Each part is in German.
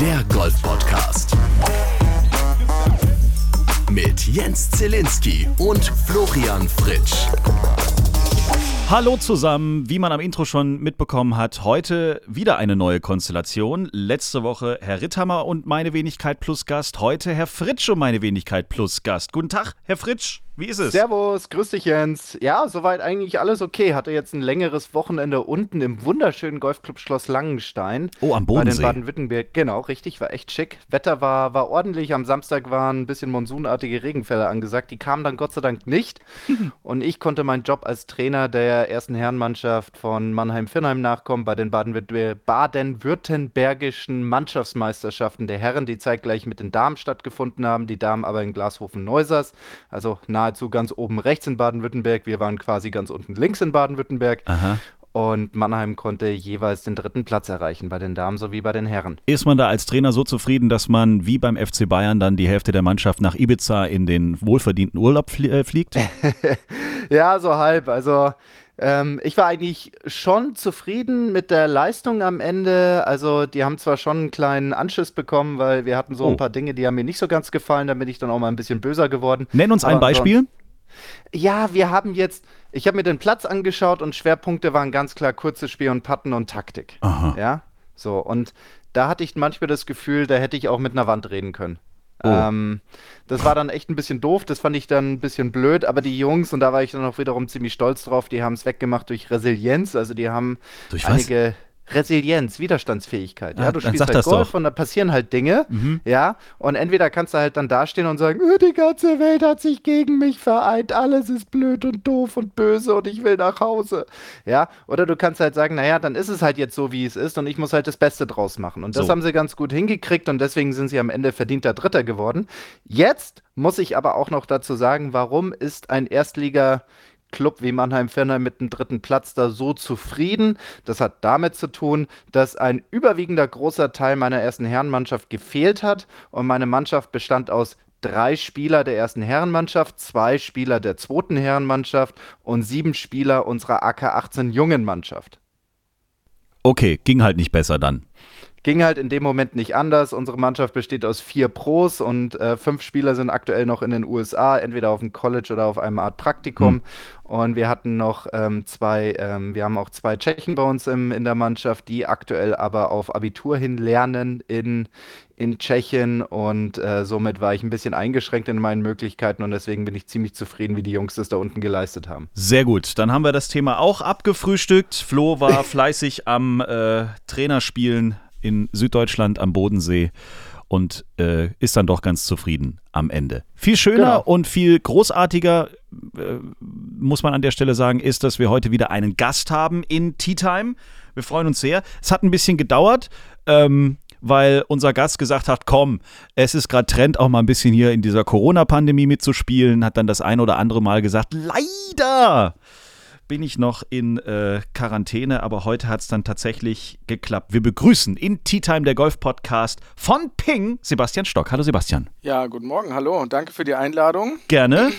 der Golf-Podcast. Mit Jens Zielinski und Florian Fritsch. Hallo zusammen, wie man am Intro schon mitbekommen hat, heute wieder eine neue Konstellation. Letzte Woche Herr Ritthammer und meine Wenigkeit plus Gast, heute Herr Fritsch und meine Wenigkeit plus Gast. Guten Tag, Herr Fritsch. Wie ist es? Servus, grüß dich Jens. Ja, soweit eigentlich alles okay. Hatte jetzt ein längeres Wochenende unten im wunderschönen Golfclub Schloss Langenstein. Oh, am Bodensee. Bei den Baden-Württemberg. Genau, richtig, war echt schick. Wetter war, war ordentlich. Am Samstag waren ein bisschen monsunartige Regenfälle angesagt. Die kamen dann Gott sei Dank nicht. Und ich konnte meinen Job als Trainer der ersten Herrenmannschaft von Mannheim-Firnheim nachkommen bei den baden-württembergischen Mannschaftsmeisterschaften der Herren, die zeitgleich mit den Damen stattgefunden haben. Die Damen aber in Glashofen-Neusers, also nahe nahezu ganz oben rechts in Baden-Württemberg. Wir waren quasi ganz unten links in Baden-Württemberg. Und Mannheim konnte jeweils den dritten Platz erreichen, bei den Damen sowie bei den Herren. Ist man da als Trainer so zufrieden, dass man wie beim FC Bayern dann die Hälfte der Mannschaft nach Ibiza in den wohlverdienten Urlaub flie äh, fliegt? ja, so halb. Also ähm, ich war eigentlich schon zufrieden mit der Leistung am Ende. Also die haben zwar schon einen kleinen Anschiss bekommen, weil wir hatten so oh. ein paar Dinge, die haben mir nicht so ganz gefallen. Da bin ich dann auch mal ein bisschen böser geworden. Nenn uns ein Beispiel. Ja, wir haben jetzt, ich habe mir den Platz angeschaut und Schwerpunkte waren ganz klar kurzes Spiel und Patten und Taktik. Aha. Ja, so und da hatte ich manchmal das Gefühl, da hätte ich auch mit einer Wand reden können. Oh. Ähm, das war dann echt ein bisschen doof, das fand ich dann ein bisschen blöd, aber die Jungs, und da war ich dann auch wiederum ziemlich stolz drauf, die haben es weggemacht durch Resilienz, also die haben durch einige Resilienz, Widerstandsfähigkeit. Ja, ja du spielst halt Golf doch. und da passieren halt Dinge, mhm. ja, und entweder kannst du halt dann dastehen und sagen, oh, die ganze Welt hat sich gegen mich vereint, alles ist blöd und doof und böse und ich will nach Hause, ja, oder du kannst halt sagen, naja, dann ist es halt jetzt so, wie es ist und ich muss halt das Beste draus machen. Und das so. haben sie ganz gut hingekriegt und deswegen sind sie am Ende verdienter Dritter geworden. Jetzt muss ich aber auch noch dazu sagen, warum ist ein Erstliga Club wie Mannheim-Fernheim mit dem dritten Platz da so zufrieden. Das hat damit zu tun, dass ein überwiegender großer Teil meiner ersten Herrenmannschaft gefehlt hat und meine Mannschaft bestand aus drei Spieler der ersten Herrenmannschaft, zwei Spieler der zweiten Herrenmannschaft und sieben Spieler unserer AK-18 jungen Mannschaft. Okay, ging halt nicht besser dann. Ging halt in dem Moment nicht anders. Unsere Mannschaft besteht aus vier Pros und äh, fünf Spieler sind aktuell noch in den USA, entweder auf dem College oder auf einem Art Praktikum. Hm. Und wir hatten noch ähm, zwei, ähm, wir haben auch zwei Tschechen bei uns im, in der Mannschaft, die aktuell aber auf Abitur hin lernen in, in Tschechien. Und äh, somit war ich ein bisschen eingeschränkt in meinen Möglichkeiten und deswegen bin ich ziemlich zufrieden, wie die Jungs das da unten geleistet haben. Sehr gut, dann haben wir das Thema auch abgefrühstückt. Flo war fleißig am äh, Trainerspielen in Süddeutschland am Bodensee und äh, ist dann doch ganz zufrieden am Ende. Viel schöner genau. und viel großartiger, äh, muss man an der Stelle sagen, ist, dass wir heute wieder einen Gast haben in Tea Time. Wir freuen uns sehr. Es hat ein bisschen gedauert. Ähm, weil unser Gast gesagt hat, komm, es ist gerade Trend, auch mal ein bisschen hier in dieser Corona-Pandemie mitzuspielen, hat dann das ein oder andere Mal gesagt, leider bin ich noch in äh, Quarantäne, aber heute hat es dann tatsächlich geklappt. Wir begrüßen in Tea Time der Golf Podcast von Ping Sebastian Stock. Hallo Sebastian. Ja, guten Morgen, hallo und danke für die Einladung. Gerne.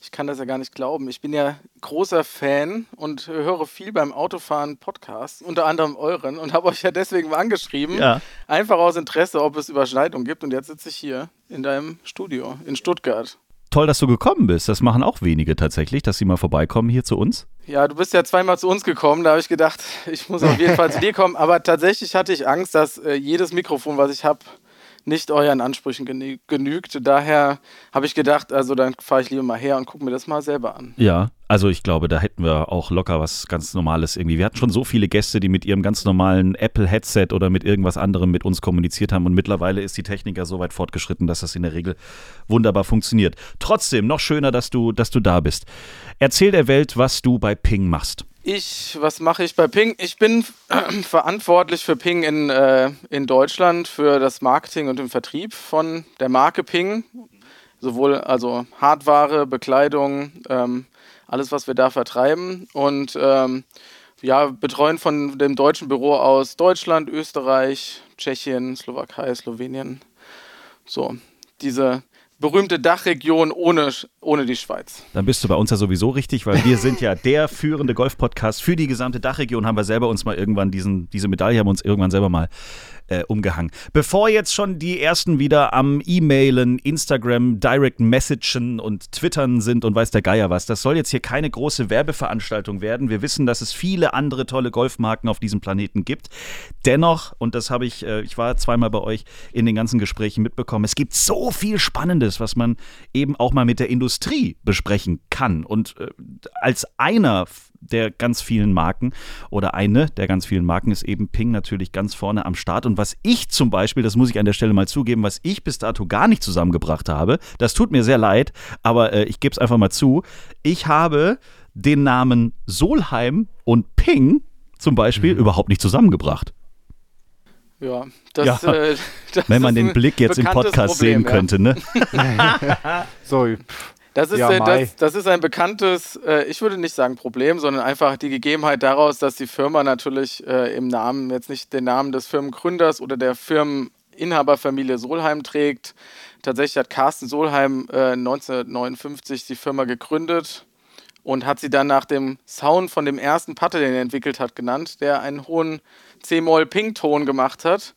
Ich kann das ja gar nicht glauben. Ich bin ja großer Fan und höre viel beim Autofahren Podcasts, unter anderem euren, und habe euch ja deswegen mal angeschrieben. Ja. Einfach aus Interesse, ob es Überschneidungen gibt. Und jetzt sitze ich hier in deinem Studio in Stuttgart toll, dass du gekommen bist. Das machen auch wenige tatsächlich, dass sie mal vorbeikommen hier zu uns. Ja, du bist ja zweimal zu uns gekommen. Da habe ich gedacht, ich muss auf jeden Fall zu dir kommen. Aber tatsächlich hatte ich Angst, dass äh, jedes Mikrofon, was ich habe, nicht euren Ansprüchen genügt. Daher habe ich gedacht, also dann fahre ich lieber mal her und gucke mir das mal selber an. Ja, also ich glaube, da hätten wir auch locker was ganz Normales irgendwie. Wir hatten schon so viele Gäste, die mit ihrem ganz normalen Apple-Headset oder mit irgendwas anderem mit uns kommuniziert haben und mittlerweile ist die Technik ja so weit fortgeschritten, dass das in der Regel wunderbar funktioniert. Trotzdem, noch schöner, dass du, dass du da bist. Erzähl der Welt, was du bei Ping machst. Ich, was mache ich bei Ping? Ich bin verantwortlich für Ping in, äh, in Deutschland, für das Marketing und den Vertrieb von der Marke Ping. Sowohl also Hardware, Bekleidung, ähm, alles, was wir da vertreiben. Und ähm, ja, betreuen von dem deutschen Büro aus Deutschland, Österreich, Tschechien, Slowakei, Slowenien. So, diese berühmte Dachregion ohne, ohne die Schweiz. Dann bist du bei uns ja sowieso richtig, weil wir sind ja der führende Golf-Podcast für die gesamte Dachregion. Haben wir selber uns mal irgendwann diesen, diese Medaille haben uns irgendwann selber mal äh, umgehangen. Bevor jetzt schon die ersten wieder am E-Mailen, Instagram, Direct Messagen und Twittern sind und weiß der Geier was, das soll jetzt hier keine große Werbeveranstaltung werden. Wir wissen, dass es viele andere tolle Golfmarken auf diesem Planeten gibt. Dennoch, und das habe ich, äh, ich war zweimal bei euch in den ganzen Gesprächen mitbekommen, es gibt so viel Spannendes, was man eben auch mal mit der Industrie besprechen kann. Und äh, als einer der ganz vielen Marken oder eine der ganz vielen Marken ist eben Ping natürlich ganz vorne am Start. Und was ich zum Beispiel, das muss ich an der Stelle mal zugeben, was ich bis dato gar nicht zusammengebracht habe, das tut mir sehr leid, aber äh, ich gebe es einfach mal zu. Ich habe den Namen Solheim und Ping zum Beispiel mhm. überhaupt nicht zusammengebracht. Ja, das, ja. Äh, das wenn man den Blick jetzt im Podcast Problem, sehen ja. könnte, ne? so, das ist, ja, äh, das, das, ist ein bekanntes, äh, ich würde nicht sagen Problem, sondern einfach die Gegebenheit daraus, dass die Firma natürlich äh, im Namen, jetzt nicht den Namen des Firmengründers oder der Firmeninhaberfamilie Solheim trägt. Tatsächlich hat Carsten Solheim 1959 die Firma gegründet und hat sie dann nach dem Sound von dem ersten Putter, den er entwickelt hat, genannt, der einen hohen C-Moll-Ping-Ton gemacht hat.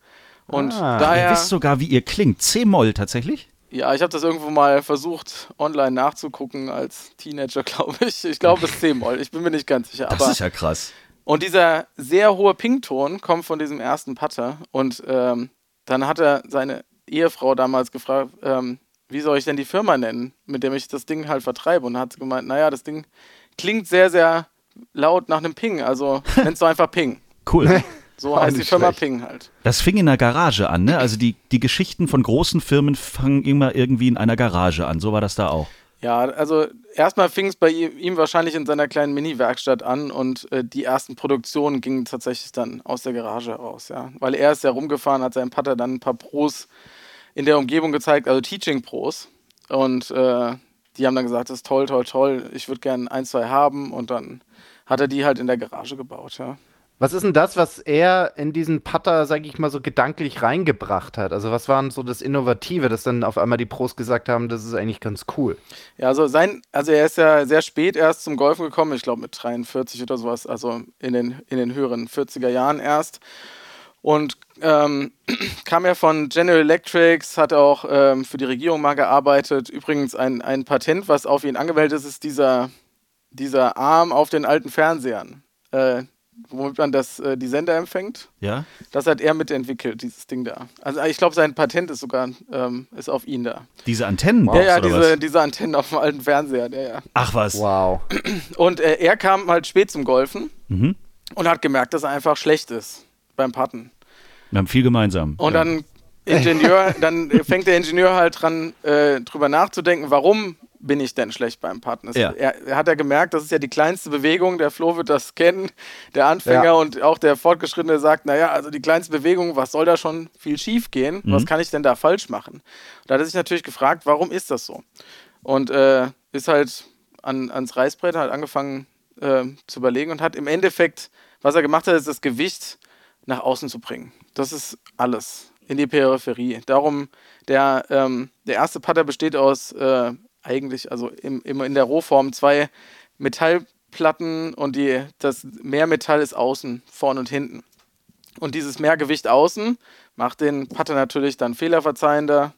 Und ah, daher. Ihr wisst sogar, wie ihr klingt. C-Moll tatsächlich? Ja, ich habe das irgendwo mal versucht, online nachzugucken als Teenager, glaube ich. Ich glaube, es ist C-Moll. Ich bin mir nicht ganz sicher. Das aber ist ja krass. Und dieser sehr hohe Ping-Ton kommt von diesem ersten Putter. Und ähm, dann hat er seine Ehefrau damals gefragt, ähm, wie soll ich denn die Firma nennen, mit der ich das Ding halt vertreibe? Und hat gemeint, naja, das Ding klingt sehr, sehr laut nach einem Ping. Also nennst du einfach Ping. Cool. So heißt die Firma schlecht. Ping halt. Das fing in der Garage an, ne? Also die, die Geschichten von großen Firmen fangen immer irgendwie in einer Garage an. So war das da auch. Ja, also erstmal fing es bei ihm wahrscheinlich in seiner kleinen Mini-Werkstatt an und äh, die ersten Produktionen gingen tatsächlich dann aus der Garage heraus, ja. Weil er ist ja rumgefahren, hat seinem Pater dann ein paar Pros in der Umgebung gezeigt, also Teaching-Pros. Und äh, die haben dann gesagt, das ist toll, toll, toll, ich würde gerne ein, zwei haben und dann hat er die halt in der Garage gebaut, ja. Was ist denn das, was er in diesen Putter, sag ich mal, so gedanklich reingebracht hat? Also was war so das Innovative, dass dann auf einmal die Pros gesagt haben, das ist eigentlich ganz cool? Ja, also sein, also er ist ja sehr spät erst zum Golfen gekommen, ich glaube mit 43 oder sowas, also in den, in den höheren 40er Jahren erst. Und ähm, kam ja von General Electrics, hat auch ähm, für die Regierung mal gearbeitet. Übrigens ein, ein Patent, was auf ihn angemeldet ist, ist dieser, dieser Arm auf den alten Fernsehern. Äh, womit man das, äh, die Sender empfängt. Ja. Das hat er mitentwickelt, dieses Ding da. Also ich glaube, sein Patent ist sogar ähm, ist auf ihn da. Diese Antennen? Ja, ja, diese, diese Antennen auf dem alten Fernseher. Ja, ja. Ach was. Wow. Und äh, er kam halt spät zum Golfen mhm. und hat gemerkt, dass er einfach schlecht ist beim Putten. Wir haben viel gemeinsam. Und ja. dann Ingenieur, dann fängt der Ingenieur halt dran, äh, drüber nachzudenken, warum bin ich denn schlecht beim Putten? Ja. Er, er, hat ja gemerkt, das ist ja die kleinste Bewegung, der Flo wird das kennen, der Anfänger ja. und auch der Fortgeschrittene sagt, naja, also die kleinste Bewegung, was soll da schon viel schief gehen? Mhm. Was kann ich denn da falsch machen? Da hat er sich natürlich gefragt, warum ist das so? Und äh, ist halt an, ans Reißbrett, hat angefangen äh, zu überlegen und hat im Endeffekt, was er gemacht hat, ist das Gewicht nach außen zu bringen. Das ist alles in die Peripherie. Darum, der, ähm, der erste Putter besteht aus äh, eigentlich, also im, im, in der Rohform zwei Metallplatten und die, das Mehrmetall ist außen, vorne und hinten. Und dieses Mehrgewicht außen macht den Putter natürlich dann fehlerverzeihender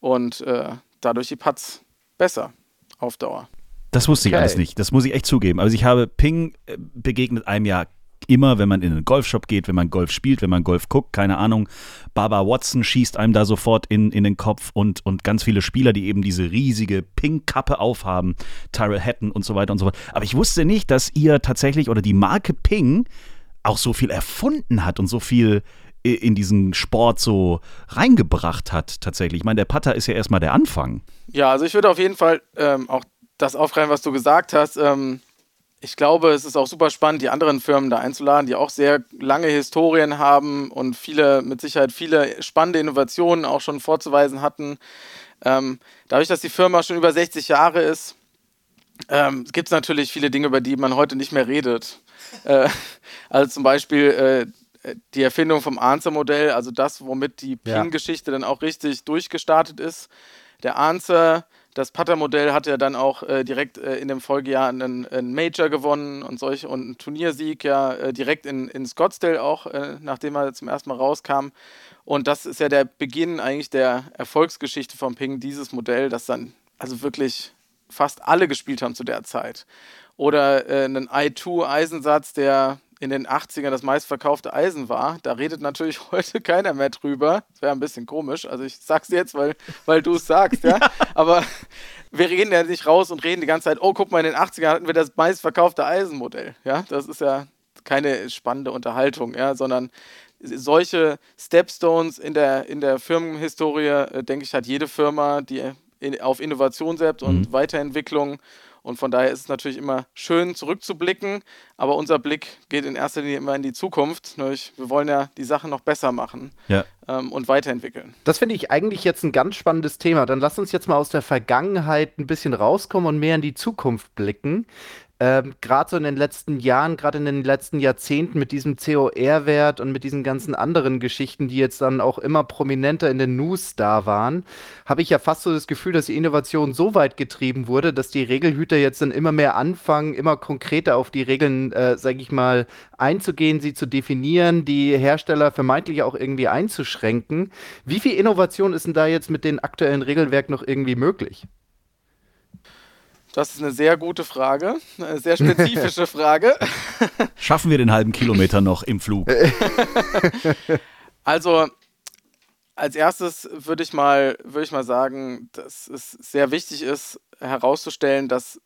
und äh, dadurch die Putts besser auf Dauer. Das wusste ich okay. alles nicht. Das muss ich echt zugeben. Also ich habe Ping äh, begegnet einem Jahr immer, wenn man in einen Golfshop geht, wenn man Golf spielt, wenn man Golf guckt, keine Ahnung, Baba Watson schießt einem da sofort in, in den Kopf und, und ganz viele Spieler, die eben diese riesige Ping-Kappe aufhaben, Tyrell Hatton und so weiter und so fort. Aber ich wusste nicht, dass ihr tatsächlich oder die Marke Ping auch so viel erfunden hat und so viel in diesen Sport so reingebracht hat tatsächlich. Ich meine, der Putter ist ja erstmal der Anfang. Ja, also ich würde auf jeden Fall ähm, auch das aufgreifen, was du gesagt hast. Ähm, ich glaube, es ist auch super spannend, die anderen Firmen da einzuladen, die auch sehr lange Historien haben und viele, mit Sicherheit viele spannende Innovationen auch schon vorzuweisen hatten. Ähm, dadurch, dass die Firma schon über 60 Jahre ist, ähm, gibt es natürlich viele Dinge, über die man heute nicht mehr redet. Äh, also zum Beispiel äh, die Erfindung vom Answer-Modell, also das, womit die PIN-Geschichte ja. dann auch richtig durchgestartet ist. Der Answer das Putter-Modell hat ja dann auch äh, direkt äh, in dem Folgejahr einen, einen, Major gewonnen und solch und einen Turniersieg ja äh, direkt in, in Scottsdale auch, äh, nachdem er zum ersten Mal rauskam. Und das ist ja der Beginn eigentlich der Erfolgsgeschichte von Ping, dieses Modell, das dann also wirklich fast alle gespielt haben zu der Zeit. Oder äh, einen i2-Eisensatz, der in den 80ern das meistverkaufte Eisen war. Da redet natürlich heute keiner mehr drüber. Das wäre ein bisschen komisch. Also ich sag's jetzt, weil, weil du es sagst, ja? ja. Aber wir reden ja nicht raus und reden die ganze Zeit, oh, guck mal, in den 80ern hatten wir das meistverkaufte Eisenmodell. Ja, das ist ja keine spannende Unterhaltung, ja, sondern solche Stepstones in der, in der Firmenhistorie, äh, denke ich, hat jede Firma, die in, auf Innovation setzt und mhm. Weiterentwicklung und von daher ist es natürlich immer schön zurückzublicken, aber unser Blick geht in erster Linie immer in die Zukunft. Wir wollen ja die Sachen noch besser machen ja. ähm, und weiterentwickeln. Das finde ich eigentlich jetzt ein ganz spannendes Thema. Dann lass uns jetzt mal aus der Vergangenheit ein bisschen rauskommen und mehr in die Zukunft blicken ähm, gerade so in den letzten Jahren, gerade in den letzten Jahrzehnten mit diesem COR-Wert und mit diesen ganzen anderen Geschichten, die jetzt dann auch immer prominenter in den News da waren, habe ich ja fast so das Gefühl, dass die Innovation so weit getrieben wurde, dass die Regelhüter jetzt dann immer mehr anfangen, immer konkreter auf die Regeln, äh, sage ich mal, einzugehen, sie zu definieren, die Hersteller vermeintlich auch irgendwie einzuschränken. Wie viel Innovation ist denn da jetzt mit dem aktuellen Regelwerk noch irgendwie möglich? Das ist eine sehr gute Frage, eine sehr spezifische Frage. Schaffen wir den halben Kilometer noch im Flug? also, als erstes würde ich, mal, würd ich mal sagen, dass es sehr wichtig ist, herauszustellen, dass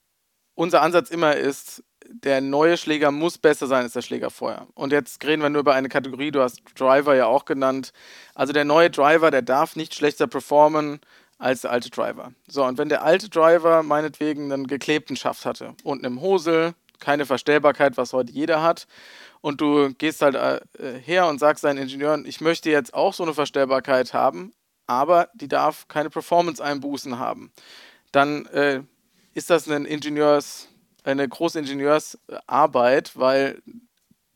unser Ansatz immer ist, der neue Schläger muss besser sein als der Schläger vorher. Und jetzt reden wir nur über eine Kategorie, du hast Driver ja auch genannt. Also der neue Driver, der darf nicht schlechter performen als der alte Driver. So, und wenn der alte Driver meinetwegen einen geklebten Schaft hatte, unten im Hosel, keine Verstellbarkeit, was heute jeder hat, und du gehst halt äh, her und sagst deinen Ingenieuren, ich möchte jetzt auch so eine Verstellbarkeit haben, aber die darf keine Performance-Einbußen haben, dann äh, ist das ein Ingenieurs, eine große Ingenieursarbeit, weil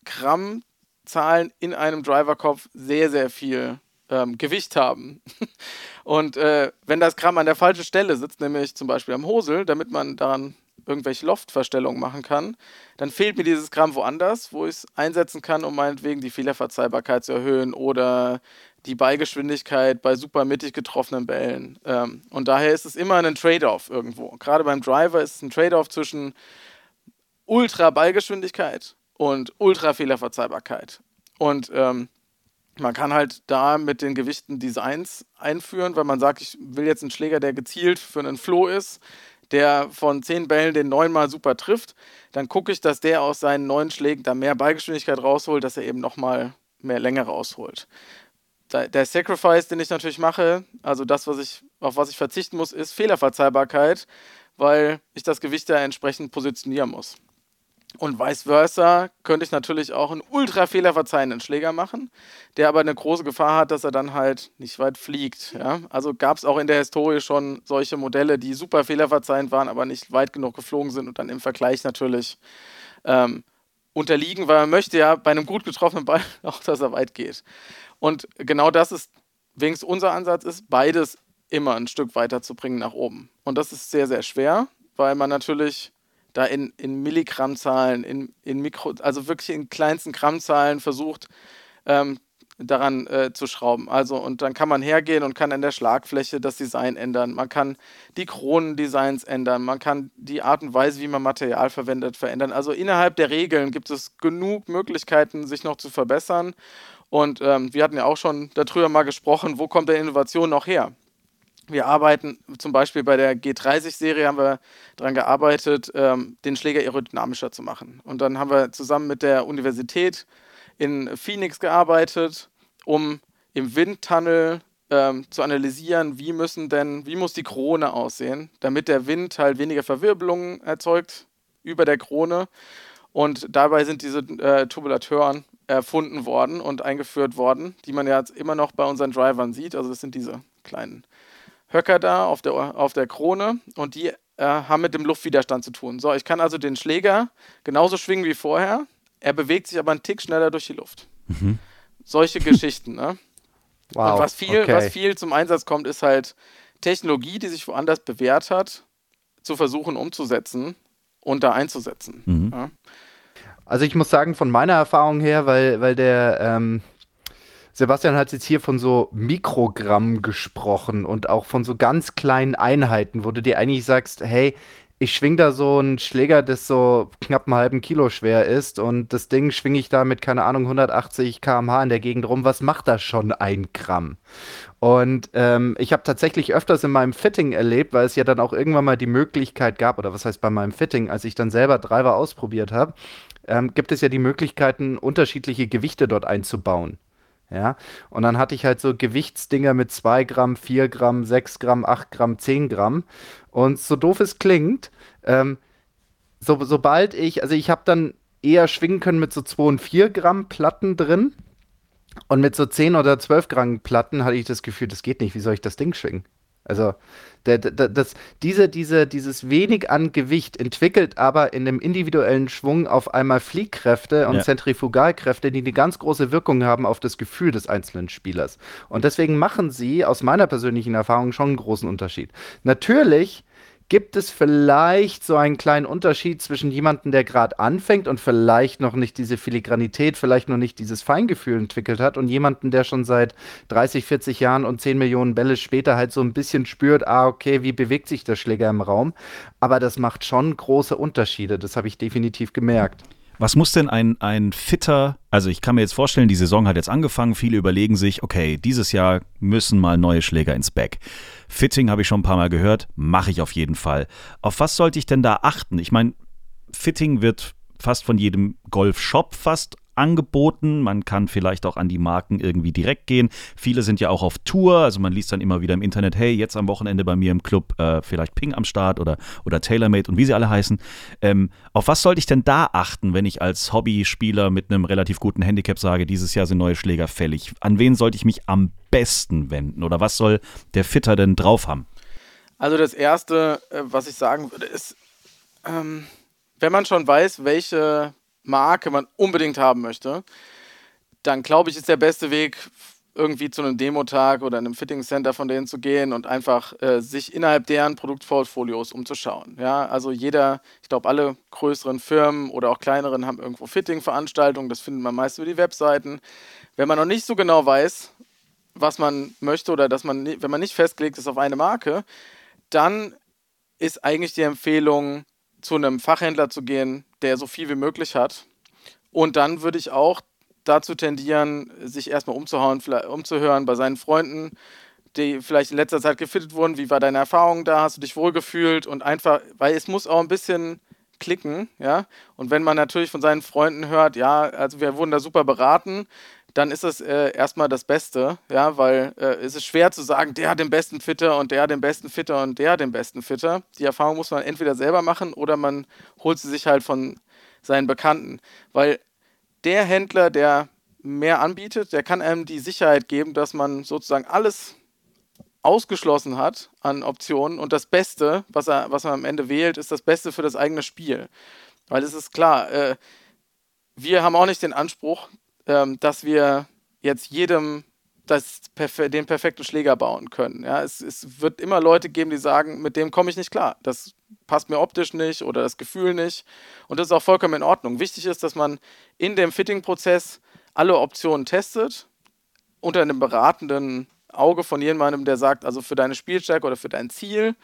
Grammzahlen in einem Driverkopf sehr, sehr viel ähm, Gewicht haben. Und äh, wenn das Gramm an der falschen Stelle sitzt, nämlich zum Beispiel am Hosel, damit man daran irgendwelche Loftverstellungen machen kann, dann fehlt mir dieses Gramm woanders, wo ich es einsetzen kann, um meinetwegen die Fehlerverzeihbarkeit zu erhöhen oder die Beigeschwindigkeit bei super mittig getroffenen Bällen. Ähm, und daher ist es immer ein Trade-off irgendwo. Gerade beim Driver ist es ein Trade-off zwischen ultra Ballgeschwindigkeit und ultra Fehlerverzeihbarkeit. Und ähm, man kann halt da mit den Gewichten Designs einführen, weil man sagt, ich will jetzt einen Schläger, der gezielt für einen Flow ist, der von zehn Bällen den neunmal super trifft. Dann gucke ich, dass der aus seinen neun Schlägen da mehr Ballgeschwindigkeit rausholt, dass er eben nochmal mehr Länge rausholt. Der Sacrifice, den ich natürlich mache, also das, was ich, auf was ich verzichten muss, ist Fehlerverzeihbarkeit, weil ich das Gewicht da entsprechend positionieren muss. Und vice versa könnte ich natürlich auch einen ultra fehlerverzeihenden Schläger machen, der aber eine große Gefahr hat, dass er dann halt nicht weit fliegt. Ja? Also gab es auch in der Historie schon solche Modelle, die super fehlerverzeihend waren, aber nicht weit genug geflogen sind und dann im Vergleich natürlich ähm, unterliegen, weil man möchte ja bei einem gut getroffenen Ball auch, dass er weit geht. Und genau das ist, wenigstens unser Ansatz ist, beides immer ein Stück weiter zu bringen nach oben. Und das ist sehr, sehr schwer, weil man natürlich da in, in Milligrammzahlen, in, in Mikro, also wirklich in kleinsten Grammzahlen versucht, ähm, daran äh, zu schrauben. Also, und dann kann man hergehen und kann an der Schlagfläche das Design ändern. Man kann die Kronendesigns ändern. Man kann die Art und Weise, wie man Material verwendet, verändern. Also innerhalb der Regeln gibt es genug Möglichkeiten, sich noch zu verbessern. Und ähm, wir hatten ja auch schon darüber mal gesprochen, wo kommt der Innovation noch her? Wir arbeiten zum Beispiel bei der G30-Serie haben wir daran gearbeitet, ähm, den Schläger aerodynamischer zu machen. Und dann haben wir zusammen mit der Universität in Phoenix gearbeitet, um im Windtunnel ähm, zu analysieren, wie müssen denn, wie muss die Krone aussehen, damit der Wind halt weniger Verwirbelungen erzeugt über der Krone. Und dabei sind diese äh, Turbulateuren erfunden worden und eingeführt worden, die man ja jetzt immer noch bei unseren Drivern sieht. Also das sind diese kleinen Höcker da auf der, auf der Krone und die äh, haben mit dem Luftwiderstand zu tun. So, ich kann also den Schläger genauso schwingen wie vorher, er bewegt sich aber einen Tick schneller durch die Luft. Mhm. Solche Geschichten, ne? Wow, und was viel, okay. was viel zum Einsatz kommt, ist halt Technologie, die sich woanders bewährt hat, zu versuchen umzusetzen und da einzusetzen. Mhm. Ja. Also ich muss sagen, von meiner Erfahrung her, weil, weil der ähm, Sebastian hat jetzt hier von so Mikrogramm gesprochen und auch von so ganz kleinen Einheiten, wo du dir eigentlich sagst, hey, ich schwing da so einen Schläger, das so knapp einen halben Kilo schwer ist und das Ding schwinge ich da mit, keine Ahnung, 180 km/h in der Gegend rum. Was macht das schon ein Gramm? Und ähm, ich habe tatsächlich öfters in meinem Fitting erlebt, weil es ja dann auch irgendwann mal die Möglichkeit gab, oder was heißt bei meinem Fitting, als ich dann selber Driver ausprobiert habe, ähm, gibt es ja die Möglichkeiten, unterschiedliche Gewichte dort einzubauen. Ja, und dann hatte ich halt so Gewichtsdinger mit 2 Gramm, 4 Gramm, 6 Gramm, 8 Gramm, 10 Gramm. Und so doof es klingt, ähm, so, sobald ich, also ich habe dann eher schwingen können mit so 2 und 4 Gramm Platten drin. Und mit so 10 oder 12 Gramm Platten hatte ich das Gefühl, das geht nicht. Wie soll ich das Ding schwingen? Also der, der, das, diese, diese, dieses wenig an Gewicht entwickelt aber in einem individuellen Schwung auf einmal Fliehkräfte und ja. Zentrifugalkräfte, die eine ganz große Wirkung haben auf das Gefühl des einzelnen Spielers. Und deswegen machen sie aus meiner persönlichen Erfahrung schon einen großen Unterschied. Natürlich Gibt es vielleicht so einen kleinen Unterschied zwischen jemandem, der gerade anfängt und vielleicht noch nicht diese Filigranität, vielleicht noch nicht dieses Feingefühl entwickelt hat und jemanden, der schon seit 30, 40 Jahren und 10 Millionen Bälle später halt so ein bisschen spürt, ah, okay, wie bewegt sich der Schläger im Raum? Aber das macht schon große Unterschiede. Das habe ich definitiv gemerkt. Was muss denn ein, ein fitter, also ich kann mir jetzt vorstellen, die Saison hat jetzt angefangen, viele überlegen sich, okay, dieses Jahr müssen mal neue Schläger ins Back. Fitting habe ich schon ein paar Mal gehört, mache ich auf jeden Fall. Auf was sollte ich denn da achten? Ich meine, Fitting wird fast von jedem Golf-Shop fast angeboten. Man kann vielleicht auch an die Marken irgendwie direkt gehen. Viele sind ja auch auf Tour, also man liest dann immer wieder im Internet, hey, jetzt am Wochenende bei mir im Club äh, vielleicht Ping am Start oder, oder TaylorMade und wie sie alle heißen. Ähm, auf was sollte ich denn da achten, wenn ich als Hobbyspieler mit einem relativ guten Handicap sage, dieses Jahr sind neue Schläger fällig? An wen sollte ich mich am besten wenden oder was soll der Fitter denn drauf haben? Also das Erste, äh, was ich sagen würde, ist, ähm, wenn man schon weiß, welche Marke man unbedingt haben möchte, dann glaube ich, ist der beste Weg, irgendwie zu einem Demotag oder einem Fitting Center von denen zu gehen und einfach äh, sich innerhalb deren Produktportfolios umzuschauen. Ja, also jeder, ich glaube, alle größeren Firmen oder auch kleineren haben irgendwo Fitting-Veranstaltungen. Das findet man meist über die Webseiten. Wenn man noch nicht so genau weiß, was man möchte oder dass man, wenn man nicht festgelegt ist auf eine Marke, dann ist eigentlich die Empfehlung, zu einem Fachhändler zu gehen, der so viel wie möglich hat. Und dann würde ich auch dazu tendieren, sich erstmal umzuhauen, umzuhören bei seinen Freunden, die vielleicht in letzter Zeit gefittet wurden. Wie war deine Erfahrung da? Hast du dich wohlgefühlt? Und einfach, weil es muss auch ein bisschen klicken, ja. Und wenn man natürlich von seinen Freunden hört, ja, also wir wurden da super beraten, dann ist das äh, erstmal das Beste, ja, weil äh, es ist schwer zu sagen, der hat den besten Fitter und der hat den besten Fitter und der hat den besten Fitter. Die Erfahrung muss man entweder selber machen oder man holt sie sich halt von seinen Bekannten, weil der Händler, der mehr anbietet, der kann einem die Sicherheit geben, dass man sozusagen alles ausgeschlossen hat an Optionen und das Beste, was er, was man am Ende wählt, ist das Beste für das eigene Spiel. Weil es ist klar, äh, wir haben auch nicht den Anspruch, ähm, dass wir jetzt jedem das, den perfekten Schläger bauen können. Ja, es, es wird immer Leute geben, die sagen, mit dem komme ich nicht klar. Das passt mir optisch nicht oder das Gefühl nicht. Und das ist auch vollkommen in Ordnung. Wichtig ist, dass man in dem Fitting-Prozess alle Optionen testet, unter einem beratenden Auge von jemandem, der sagt, also für deine Spielstärke oder für dein Ziel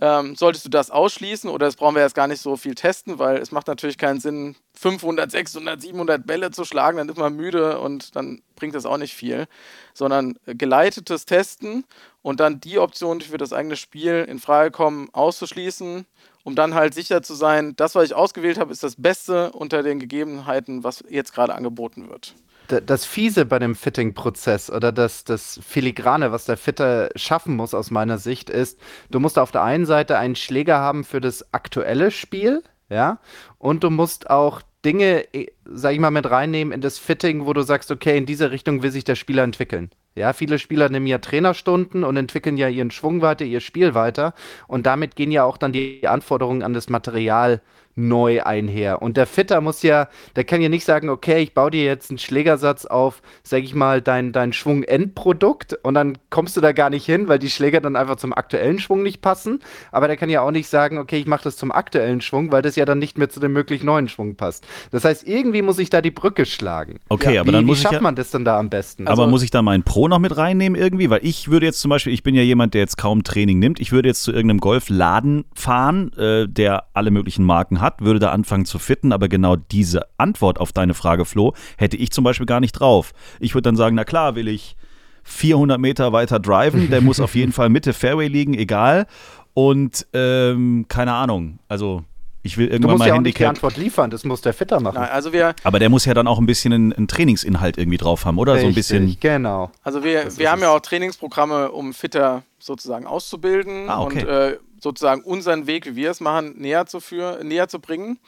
ähm, solltest du das ausschließen oder das brauchen wir jetzt gar nicht so viel testen, weil es macht natürlich keinen Sinn, 500, 600, 700 Bälle zu schlagen, dann ist man müde und dann bringt das auch nicht viel, sondern geleitetes Testen und dann die Optionen, die für das eigene Spiel in Frage kommen, auszuschließen, um dann halt sicher zu sein, das, was ich ausgewählt habe, ist das Beste unter den Gegebenheiten, was jetzt gerade angeboten wird das Fiese bei dem Fitting-Prozess oder das, das Filigrane, was der Fitter schaffen muss aus meiner Sicht, ist, du musst auf der einen Seite einen Schläger haben für das aktuelle Spiel, ja, und du musst auch Dinge sag ich mal, mit reinnehmen in das Fitting, wo du sagst, okay, in diese Richtung will sich der Spieler entwickeln. Ja, viele Spieler nehmen ja Trainerstunden und entwickeln ja ihren Schwung weiter, ihr Spiel weiter. Und damit gehen ja auch dann die Anforderungen an das Material neu einher. Und der Fitter muss ja, der kann ja nicht sagen, okay, ich baue dir jetzt einen Schlägersatz auf, sag ich mal, dein, dein Schwung-Endprodukt und dann kommst du da gar nicht hin, weil die Schläger dann einfach zum aktuellen Schwung nicht passen. Aber der kann ja auch nicht sagen, okay, ich mache das zum aktuellen Schwung, weil das ja dann nicht mehr zu dem möglich neuen Schwung passt. Das heißt, irgendwie muss ich da die Brücke schlagen. Okay, ja, aber wie, dann muss wie schafft ja, man das dann da am besten? Aber also, muss ich da meinen Pro noch mit reinnehmen irgendwie? Weil ich würde jetzt zum Beispiel, ich bin ja jemand, der jetzt kaum Training nimmt, ich würde jetzt zu irgendeinem Golfladen fahren, äh, der alle möglichen Marken hat, würde da anfangen, anfangen zu fitten, aber genau diese Antwort auf deine Frage, Flo, hätte ich zum Beispiel gar nicht drauf. Ich würde dann sagen, na klar, will ich 400 Meter weiter driven, der muss auf jeden Fall Mitte Fairway liegen, egal. Und ähm, keine Ahnung, also ich will irgendwann du musst mal ja auch Handicap. nicht die Antwort liefern, das muss der Fitter machen. Nein, also wir Aber der muss ja dann auch ein bisschen einen, einen Trainingsinhalt irgendwie drauf haben, oder? Richtig, so ein bisschen. Genau. Also wir, wir haben ja auch Trainingsprogramme, um Fitter sozusagen auszubilden ah, okay. und äh, sozusagen unseren Weg, wie wir es machen, näher zu, führen, näher zu bringen.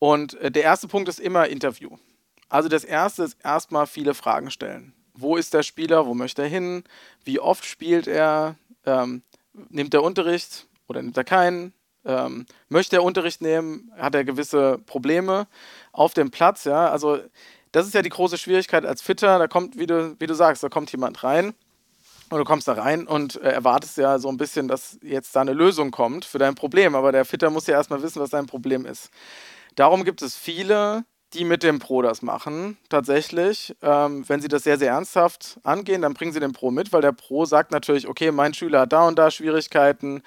Und äh, der erste Punkt ist immer Interview. Also das erste ist erstmal viele Fragen stellen. Wo ist der Spieler? Wo möchte er hin? Wie oft spielt er? Ähm, nimmt er Unterricht oder nimmt er keinen? Ähm, möchte er Unterricht nehmen? Hat er gewisse Probleme auf dem Platz? Ja, also das ist ja die große Schwierigkeit als Fitter. Da kommt, wie du, wie du sagst, da kommt jemand rein und du kommst da rein und äh, erwartest ja so ein bisschen, dass jetzt da eine Lösung kommt für dein Problem. Aber der Fitter muss ja erstmal wissen, was dein Problem ist. Darum gibt es viele, die mit dem Pro das machen, tatsächlich. Ähm, wenn sie das sehr, sehr ernsthaft angehen, dann bringen sie den Pro mit, weil der Pro sagt natürlich, okay, mein Schüler hat da und da Schwierigkeiten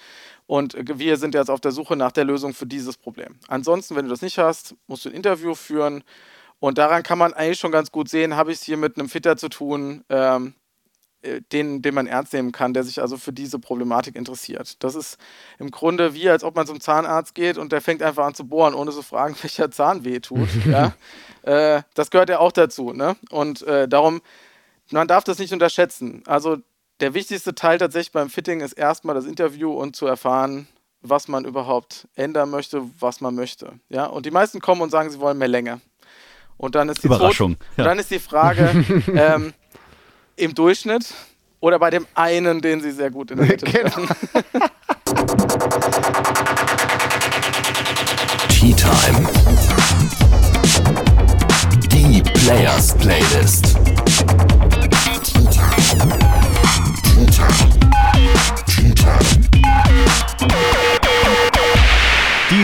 und wir sind jetzt auf der Suche nach der Lösung für dieses Problem. Ansonsten, wenn du das nicht hast, musst du ein Interview führen und daran kann man eigentlich schon ganz gut sehen, habe ich es hier mit einem Fitter zu tun, ähm, äh, den, den man ernst nehmen kann, der sich also für diese Problematik interessiert. Das ist im Grunde wie, als ob man zum Zahnarzt geht und der fängt einfach an zu bohren, ohne zu fragen, welcher Zahn weh tut. ja? äh, das gehört ja auch dazu. Ne? Und äh, darum, man darf das nicht unterschätzen. Also der wichtigste Teil tatsächlich beim Fitting ist erstmal das Interview und zu erfahren, was man überhaupt ändern möchte, was man möchte. Ja? Und die meisten kommen und sagen, sie wollen mehr Länge. Und dann ist die, Überraschung. Ja. dann ist die Frage, ähm, im Durchschnitt oder bei dem einen, den sie sehr gut in der Mitte genau. treffen. Tea Time. Die Players Playlist.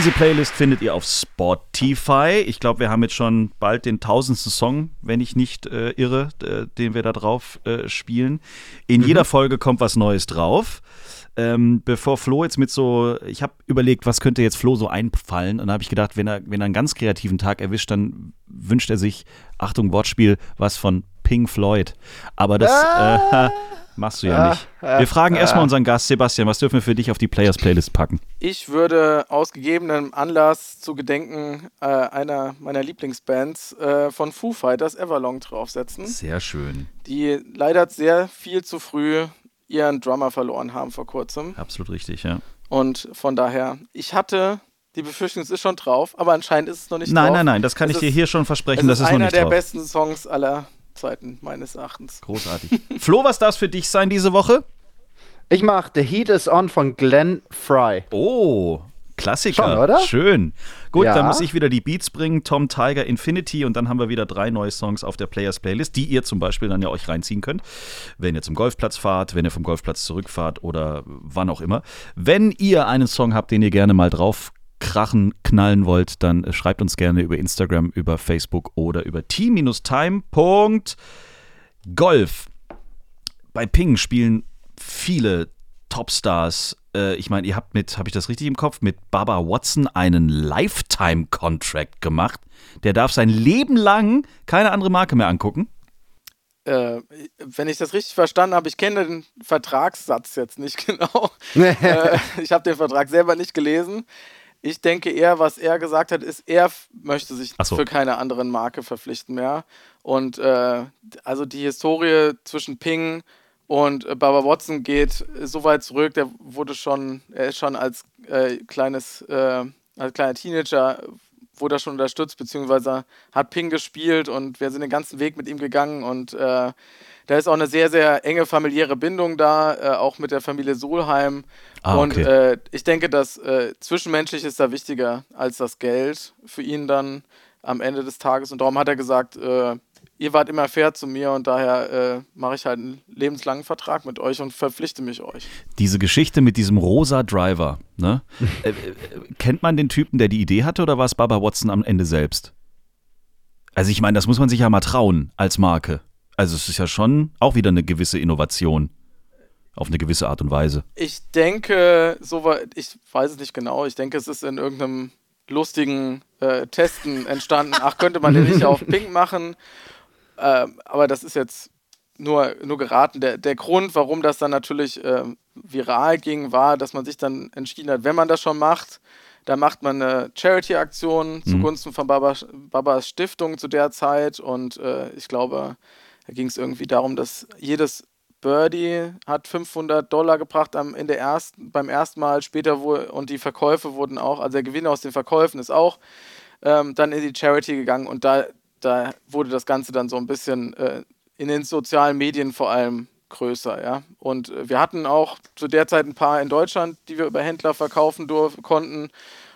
Diese Playlist findet ihr auf Spotify. Ich glaube, wir haben jetzt schon bald den tausendsten Song, wenn ich nicht äh, irre, äh, den wir da drauf äh, spielen. In mhm. jeder Folge kommt was Neues drauf. Ähm, bevor Flo jetzt mit so, ich habe überlegt, was könnte jetzt Flo so einfallen und da habe ich gedacht, wenn er, wenn er einen ganz kreativen Tag erwischt, dann wünscht er sich, Achtung, Wortspiel, was von Pink Floyd. Aber das, ah. Machst du ja, nicht. Wir fragen erstmal unseren Gast Sebastian, was dürfen wir für dich auf die Players Playlist packen? Ich würde aus gegebenem Anlass zu Gedenken äh, einer meiner Lieblingsbands äh, von Foo Fighters Everlong draufsetzen. Sehr schön. Die leider sehr viel zu früh ihren Drummer verloren haben vor kurzem. Absolut richtig, ja. Und von daher, ich hatte die Befürchtung, es ist schon drauf, aber anscheinend ist es noch nicht nein, drauf. Nein, nein, nein, das kann es ich ist, dir hier schon versprechen, das ist, ist noch nicht drauf. einer der besten Songs aller Zeiten, meines Erachtens. Großartig. Flo, was darf es für dich sein diese Woche? Ich mache The Heat is On von Glenn Fry. Oh, Klassiker. Schon, oder? Schön. Gut, ja. dann muss ich wieder die Beats bringen. Tom Tiger Infinity und dann haben wir wieder drei neue Songs auf der Players Playlist, die ihr zum Beispiel dann ja euch reinziehen könnt, wenn ihr zum Golfplatz fahrt, wenn ihr vom Golfplatz zurückfahrt oder wann auch immer. Wenn ihr einen Song habt, den ihr gerne mal drauf krachen, knallen wollt, dann äh, schreibt uns gerne über Instagram, über Facebook oder über team-time.golf. Bei Ping spielen viele Topstars. Äh, ich meine, ihr habt mit, habe ich das richtig im Kopf, mit Baba Watson einen Lifetime-Contract gemacht. Der darf sein Leben lang keine andere Marke mehr angucken. Äh, wenn ich das richtig verstanden habe, ich kenne den Vertragssatz jetzt nicht genau. äh, ich habe den Vertrag selber nicht gelesen. Ich denke eher, was er gesagt hat, ist, er möchte sich so. für keine anderen Marke verpflichten mehr. Und äh, also die Historie zwischen Ping und äh, Baba Watson geht so weit zurück, der wurde schon, er ist schon als äh, kleines, äh, als kleiner Teenager wurde er schon unterstützt, beziehungsweise hat Ping gespielt und wir sind den ganzen Weg mit ihm gegangen und äh, da ist auch eine sehr, sehr enge familiäre Bindung da, äh, auch mit der Familie Solheim. Ah, und okay. äh, ich denke, das äh, Zwischenmenschliche ist da wichtiger als das Geld für ihn dann am Ende des Tages. Und darum hat er gesagt, äh, ihr wart immer fair zu mir und daher äh, mache ich halt einen lebenslangen Vertrag mit euch und verpflichte mich euch. Diese Geschichte mit diesem rosa Driver, ne? äh, äh, kennt man den Typen, der die Idee hatte oder war es Baba Watson am Ende selbst? Also ich meine, das muss man sich ja mal trauen als Marke. Also es ist ja schon auch wieder eine gewisse Innovation. Auf eine gewisse Art und Weise. Ich denke, so war, ich weiß es nicht genau, ich denke, es ist in irgendeinem lustigen äh, Testen entstanden. Ach, könnte man den nicht auf Pink machen? Äh, aber das ist jetzt nur, nur geraten. Der, der Grund, warum das dann natürlich äh, viral ging, war, dass man sich dann entschieden hat, wenn man das schon macht, dann macht man eine Charity-Aktion mhm. zugunsten von Baba, Babas Stiftung zu der Zeit. Und äh, ich glaube, da ging es irgendwie darum, dass jedes Birdie hat 500 Dollar gebracht am, in der ersten, beim ersten Mal, später wo, und die Verkäufe wurden auch, also der Gewinn aus den Verkäufen ist auch ähm, dann in die Charity gegangen und da da wurde das Ganze dann so ein bisschen äh, in den sozialen Medien vor allem größer, ja. Und äh, wir hatten auch zu der Zeit ein paar in Deutschland, die wir über Händler verkaufen konnten.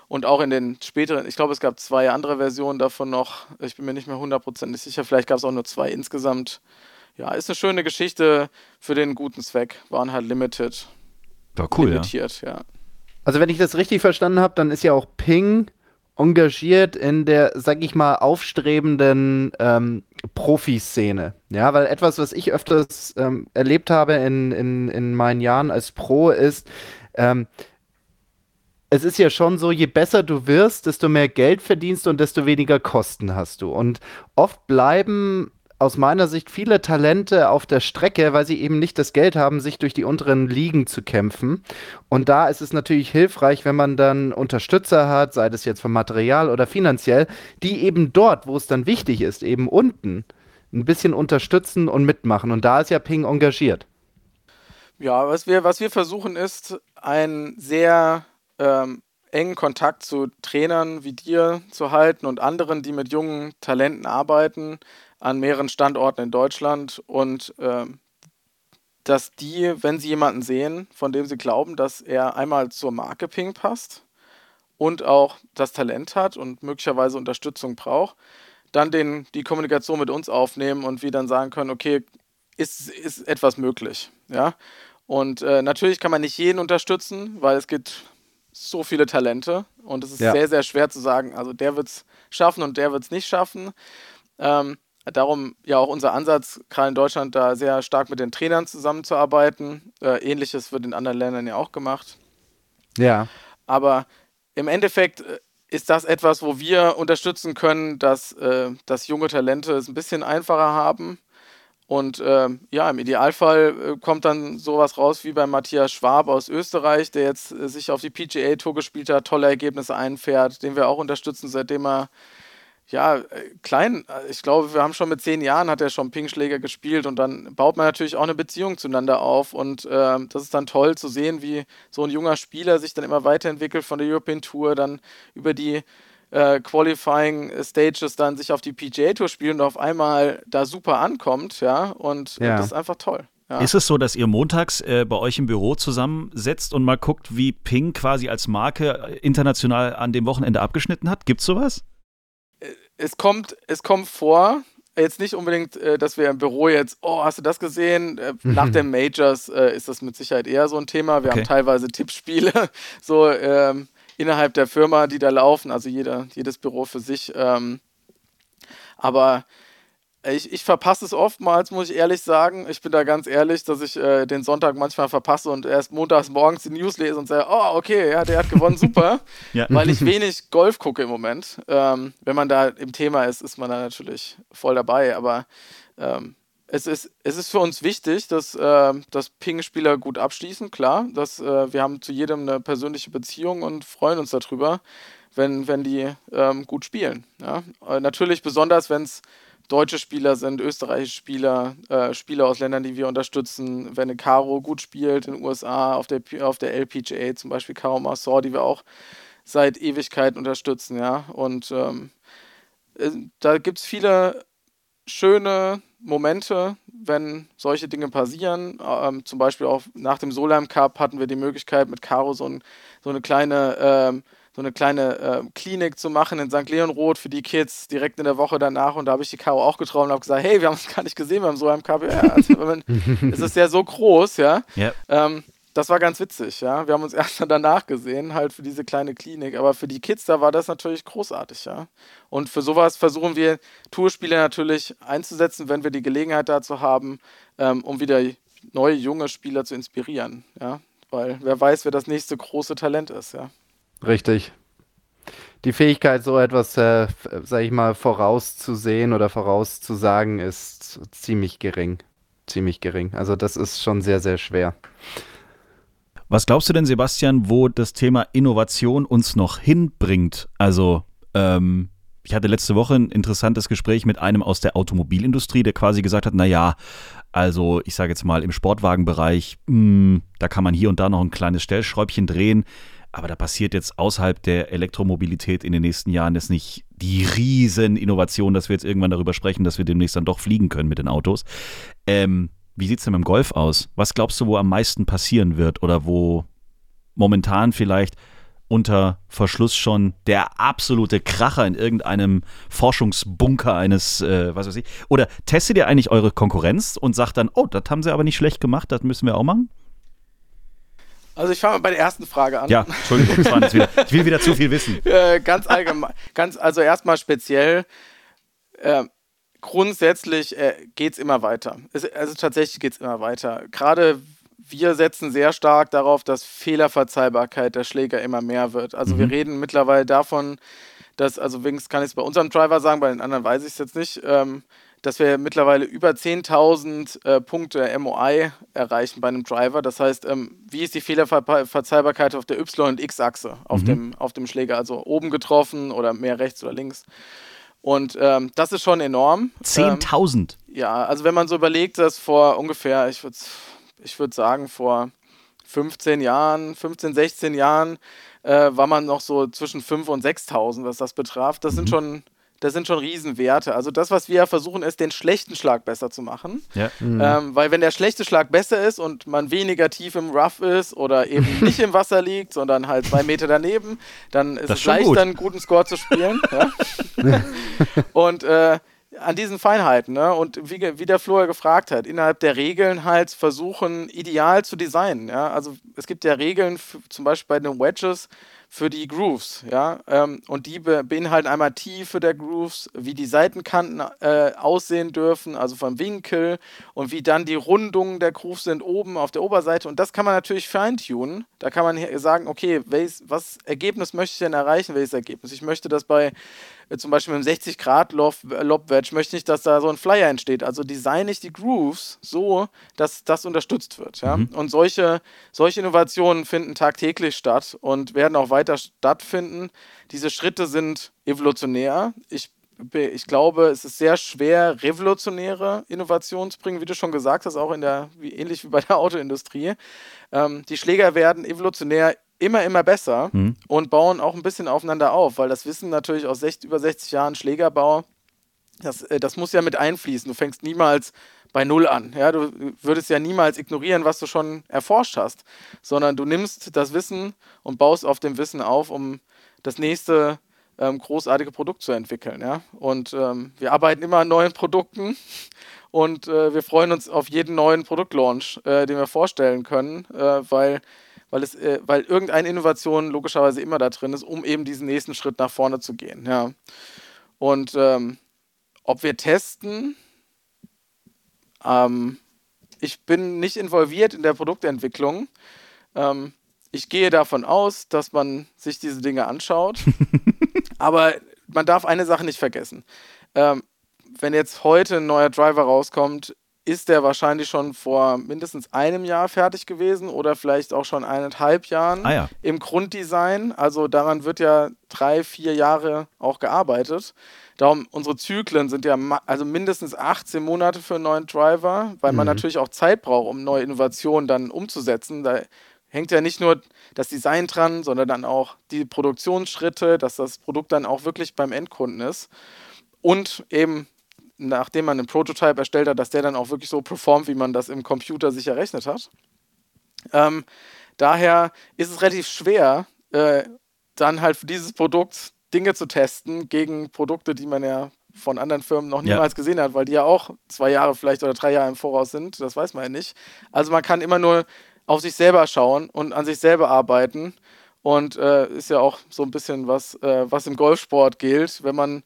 Und auch in den späteren, ich glaube, es gab zwei andere Versionen davon noch. Ich bin mir nicht mehr hundertprozentig sicher. Vielleicht gab es auch nur zwei insgesamt. Ja, ist eine schöne Geschichte für den guten Zweck. Waren halt limited. War cool, limitiert, ja. ja. Also wenn ich das richtig verstanden habe, dann ist ja auch Ping engagiert in der, sag ich mal, aufstrebenden ähm, Profiszene. Ja, weil etwas, was ich öfters ähm, erlebt habe in, in, in meinen Jahren als Pro, ist, ähm, es ist ja schon so, je besser du wirst, desto mehr Geld verdienst und desto weniger Kosten hast du. Und oft bleiben aus meiner Sicht viele Talente auf der Strecke, weil sie eben nicht das Geld haben, sich durch die unteren Ligen zu kämpfen. Und da ist es natürlich hilfreich, wenn man dann Unterstützer hat, sei das jetzt vom Material oder finanziell, die eben dort, wo es dann wichtig ist, eben unten, ein bisschen unterstützen und mitmachen. Und da ist ja Ping engagiert. Ja, was wir, was wir versuchen ist, einen sehr ähm, engen Kontakt zu Trainern wie dir zu halten und anderen, die mit jungen Talenten arbeiten an mehreren Standorten in Deutschland und äh, dass die, wenn sie jemanden sehen, von dem sie glauben, dass er einmal zur Marke Ping passt und auch das Talent hat und möglicherweise Unterstützung braucht, dann den, die Kommunikation mit uns aufnehmen und wir dann sagen können, okay, ist, ist etwas möglich. Ja? Und äh, natürlich kann man nicht jeden unterstützen, weil es gibt so viele Talente und es ist ja. sehr, sehr schwer zu sagen, also der wird es schaffen und der wird es nicht schaffen. Ähm, Darum ja auch unser Ansatz, gerade in Deutschland, da sehr stark mit den Trainern zusammenzuarbeiten. Äh, Ähnliches wird in anderen Ländern ja auch gemacht. Ja. Aber im Endeffekt äh, ist das etwas, wo wir unterstützen können, dass, äh, dass junge Talente es ein bisschen einfacher haben. Und äh, ja, im Idealfall kommt dann sowas raus wie bei Matthias Schwab aus Österreich, der jetzt sich auf die PGA Tour gespielt hat, tolle Ergebnisse einfährt, den wir auch unterstützen, seitdem er ja, äh, klein, äh, ich glaube, wir haben schon mit zehn Jahren hat er schon Pingschläger gespielt und dann baut man natürlich auch eine Beziehung zueinander auf und äh, das ist dann toll zu sehen, wie so ein junger Spieler sich dann immer weiterentwickelt von der European Tour, dann über die äh, Qualifying Stages dann sich auf die PGA Tour spielt und auf einmal da super ankommt, ja, und, ja. das ist einfach toll. Ja. Ist es so, dass ihr montags äh, bei euch im Büro zusammensetzt und mal guckt, wie Ping quasi als Marke international an dem Wochenende abgeschnitten hat? Gibt's sowas? Es kommt, es kommt vor, jetzt nicht unbedingt, äh, dass wir im Büro jetzt, oh, hast du das gesehen? Äh, mhm. Nach den Majors äh, ist das mit Sicherheit eher so ein Thema. Wir okay. haben teilweise Tippspiele, so ähm, innerhalb der Firma, die da laufen, also jeder, jedes Büro für sich. Ähm, aber ich, ich verpasse es oftmals, muss ich ehrlich sagen. Ich bin da ganz ehrlich, dass ich äh, den Sonntag manchmal verpasse und erst montags morgens die News lese und sage, oh, okay, ja, der hat gewonnen, super. ja. Weil ich wenig Golf gucke im Moment. Ähm, wenn man da im Thema ist, ist man da natürlich voll dabei. Aber ähm, es, ist, es ist für uns wichtig, dass, äh, dass Ping-Spieler gut abschließen, klar. Dass, äh, wir haben zu jedem eine persönliche Beziehung und freuen uns darüber, wenn, wenn die ähm, gut spielen. Ja? Äh, natürlich besonders, wenn es deutsche Spieler sind, österreichische Spieler, äh, Spieler aus Ländern, die wir unterstützen. Wenn eine Caro gut spielt in den USA, auf der, auf der LPGA zum Beispiel Caro Massor, die wir auch seit Ewigkeit unterstützen, ja. Und ähm, äh, da gibt es viele schöne Momente, wenn solche Dinge passieren. Ähm, zum Beispiel auch nach dem Solheim Cup hatten wir die Möglichkeit, mit Caro so, ein, so eine kleine, ähm, so eine kleine äh, Klinik zu machen in St. Leonroth für die Kids direkt in der Woche danach. Und da habe ich die Caro auch getroffen und habe gesagt, hey, wir haben uns gar nicht gesehen beim Solheim Cup. Ja, also, es ist ja so groß, ja. Yep. Ähm, das war ganz witzig, ja. Wir haben uns erst danach gesehen, halt für diese kleine Klinik. Aber für die Kids, da war das natürlich großartig, ja. Und für sowas versuchen wir Tourspiele natürlich einzusetzen, wenn wir die Gelegenheit dazu haben, ähm, um wieder neue, junge Spieler zu inspirieren, ja. Weil wer weiß, wer das nächste große Talent ist, ja. Richtig. Die Fähigkeit, so etwas, äh, sag ich mal, vorauszusehen oder vorauszusagen, ist ziemlich gering. Ziemlich gering. Also das ist schon sehr, sehr schwer. Was glaubst du denn, Sebastian, wo das Thema Innovation uns noch hinbringt? Also, ähm, ich hatte letzte Woche ein interessantes Gespräch mit einem aus der Automobilindustrie, der quasi gesagt hat, naja, also ich sage jetzt mal im Sportwagenbereich, mh, hm, da kann man hier und da noch ein kleines Stellschräubchen drehen, aber da passiert jetzt außerhalb der Elektromobilität in den nächsten Jahren jetzt nicht die riesen Innovation, dass wir jetzt irgendwann darüber sprechen, dass wir demnächst dann doch fliegen können mit den Autos. Ähm, wie sieht es denn mit dem Golf aus? Was glaubst du, wo am meisten passieren wird oder wo momentan vielleicht unter Verschluss schon der absolute Kracher in irgendeinem Forschungsbunker eines, äh, was weiß ich. Oder testet ihr eigentlich eure Konkurrenz und sagt dann, oh, das haben sie aber nicht schlecht gemacht, das müssen wir auch machen? Also ich fange mal bei der ersten Frage an. Ja, Entschuldigung, wieder, ich will wieder zu viel wissen. Äh, ganz allgemein, ganz, also erstmal speziell. Äh, grundsätzlich äh, geht es immer weiter. Es, also tatsächlich geht es immer weiter. Gerade wir setzen sehr stark darauf, dass Fehlerverzeihbarkeit der Schläger immer mehr wird. Also mhm. wir reden mittlerweile davon, dass, also wenigstens kann ich es bei unserem Driver sagen, bei den anderen weiß ich es jetzt nicht, ähm, dass wir mittlerweile über 10.000 äh, Punkte MOI erreichen bei einem Driver. Das heißt, ähm, wie ist die Fehlerverzeihbarkeit auf der Y- und X-Achse auf, mhm. dem, auf dem Schläger? Also oben getroffen oder mehr rechts oder links. Und ähm, das ist schon enorm. 10.000? Ähm, ja, also wenn man so überlegt, dass vor ungefähr, ich würde ich würd sagen, vor 15 Jahren, 15, 16 Jahren äh, war man noch so zwischen 5.000 und 6.000, was das betraf. Das mhm. sind schon das sind schon Riesenwerte. Also das, was wir versuchen, ist, den schlechten Schlag besser zu machen. Ja. Mhm. Ähm, weil wenn der schlechte Schlag besser ist und man weniger tief im Rough ist oder eben nicht im Wasser liegt, sondern halt zwei Meter daneben, dann ist das es leichter, gut. einen guten Score zu spielen. und äh, an diesen Feinheiten, ne? Und wie, wie der Flo ja gefragt hat, innerhalb der Regeln halt versuchen, ideal zu designen. Ja? Also es gibt ja Regeln, für, zum Beispiel bei den Wedges, für die Grooves, ja, ähm, und die be beinhalten einmal Tiefe der Grooves, wie die Seitenkanten äh, aussehen dürfen, also vom Winkel und wie dann die Rundungen der Grooves sind oben auf der Oberseite und das kann man natürlich feintunen. Da kann man sagen, okay, welches, was Ergebnis möchte ich denn erreichen, welches Ergebnis? Ich möchte das bei zum Beispiel mit einem 60 Grad Lob, Wedge möchte ich, dass da so ein Flyer entsteht. Also designe ich die Grooves so, dass das unterstützt wird. Ja? Mhm. Und solche, solche Innovationen finden tagtäglich statt und werden auch weiter stattfinden. Diese Schritte sind evolutionär. Ich ich glaube, es ist sehr schwer, revolutionäre Innovationen zu bringen, wie du schon gesagt hast, auch in der, wie, ähnlich wie bei der Autoindustrie. Ähm, die Schläger werden evolutionär immer, immer besser mhm. und bauen auch ein bisschen aufeinander auf, weil das Wissen natürlich aus 60, über 60 Jahren Schlägerbau, das, äh, das muss ja mit einfließen. Du fängst niemals bei Null an. Ja? Du würdest ja niemals ignorieren, was du schon erforscht hast, sondern du nimmst das Wissen und baust auf dem Wissen auf, um das nächste ähm, großartige Produkt zu entwickeln. Ja? Und ähm, wir arbeiten immer an neuen Produkten und äh, wir freuen uns auf jeden neuen Produktlaunch, äh, den wir vorstellen können, äh, weil weil, es, äh, weil irgendeine Innovation logischerweise immer da drin ist, um eben diesen nächsten Schritt nach vorne zu gehen. Ja. Und ähm, ob wir testen, ähm, ich bin nicht involviert in der Produktentwicklung. Ähm, ich gehe davon aus, dass man sich diese Dinge anschaut. aber man darf eine Sache nicht vergessen. Ähm, wenn jetzt heute ein neuer Driver rauskommt, ist der wahrscheinlich schon vor mindestens einem Jahr fertig gewesen oder vielleicht auch schon eineinhalb Jahren ah, ja. im Grunddesign. Also daran wird ja drei, vier Jahre auch gearbeitet. Darum, unsere Zyklen sind ja also mindestens 18 Monate für einen neuen Driver, weil mhm. man natürlich auch Zeit braucht, um neue Innovationen dann umzusetzen. Da hängt ja nicht nur das Design dran, sondern dann auch die Produktionsschritte, dass das Produkt dann auch wirklich beim Endkunden ist. Und eben, nachdem man einen Prototype erstellt hat, dass der dann auch wirklich so performt, wie man das im Computer sich errechnet hat. Ähm, daher ist es relativ schwer, äh, dann halt für dieses Produkt Dinge zu testen gegen Produkte, die man ja von anderen Firmen noch niemals ja. gesehen hat, weil die ja auch zwei Jahre vielleicht oder drei Jahre im Voraus sind. Das weiß man ja nicht. Also man kann immer nur auf sich selber schauen und an sich selber arbeiten. Und äh, ist ja auch so ein bisschen was, äh, was im Golfsport gilt. Wenn man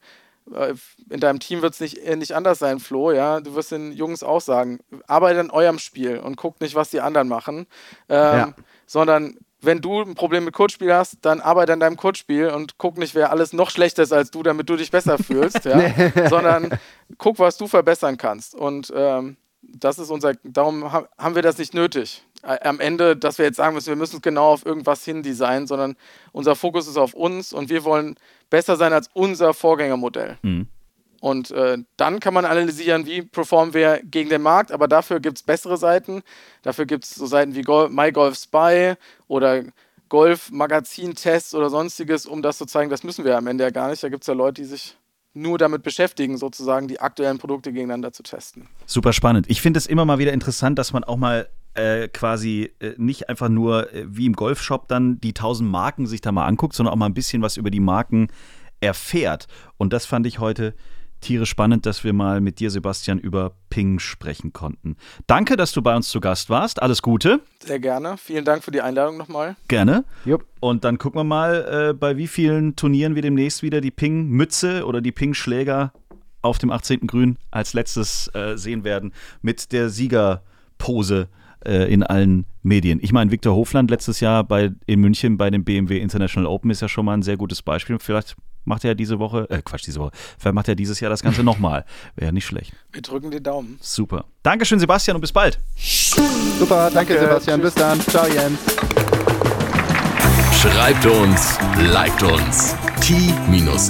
in deinem Team wird es nicht, äh, nicht anders sein, Flo, ja. Du wirst den Jungs auch sagen, arbeitet an eurem Spiel und guckt nicht, was die anderen machen. Ähm, ja. Sondern wenn du ein Problem mit Kurzspiel hast, dann arbeite an deinem Kurzspiel und guck nicht, wer alles noch schlechter ist als du, damit du dich besser fühlst, ja? sondern guck, was du verbessern kannst. Und ähm, das ist unser, darum haben wir das nicht nötig. Am Ende, dass wir jetzt sagen müssen, wir müssen genau auf irgendwas hin designen, sondern unser Fokus ist auf uns und wir wollen besser sein als unser Vorgängermodell. Mhm. Und äh, dann kann man analysieren, wie performen wir gegen den Markt, aber dafür gibt es bessere Seiten. Dafür gibt es so Seiten wie Gol MyGolf Spy oder Golf-Magazin-Tests oder sonstiges, um das zu zeigen, das müssen wir am Ende ja gar nicht. Da gibt es ja Leute, die sich nur damit beschäftigen, sozusagen die aktuellen Produkte gegeneinander zu testen. Super spannend. Ich finde es immer mal wieder interessant, dass man auch mal äh, quasi äh, nicht einfach nur äh, wie im Golfshop dann die tausend Marken sich da mal anguckt, sondern auch mal ein bisschen was über die Marken erfährt. Und das fand ich heute tierisch spannend, dass wir mal mit dir, Sebastian, über Ping sprechen konnten. Danke, dass du bei uns zu Gast warst. Alles Gute. Sehr gerne. Vielen Dank für die Einladung nochmal. Gerne. Jupp. Und dann gucken wir mal, äh, bei wie vielen Turnieren wir demnächst wieder die Ping-Mütze oder die Ping-Schläger auf dem 18. Grün als letztes äh, sehen werden mit der Siegerpose äh, in allen Medien. Ich meine, Viktor Hofland letztes Jahr bei, in München bei dem BMW International Open ist ja schon mal ein sehr gutes Beispiel. Vielleicht macht er diese Woche, äh, Quatsch, diese Woche, vielleicht macht er dieses Jahr das Ganze nochmal. Wäre ja nicht schlecht. Wir drücken die Daumen. Super. Dankeschön, Sebastian, und bis bald. Super, danke, danke Sebastian. Tschüss. Bis dann. Ciao, Jens. Schreibt uns, liked uns. t-time.golf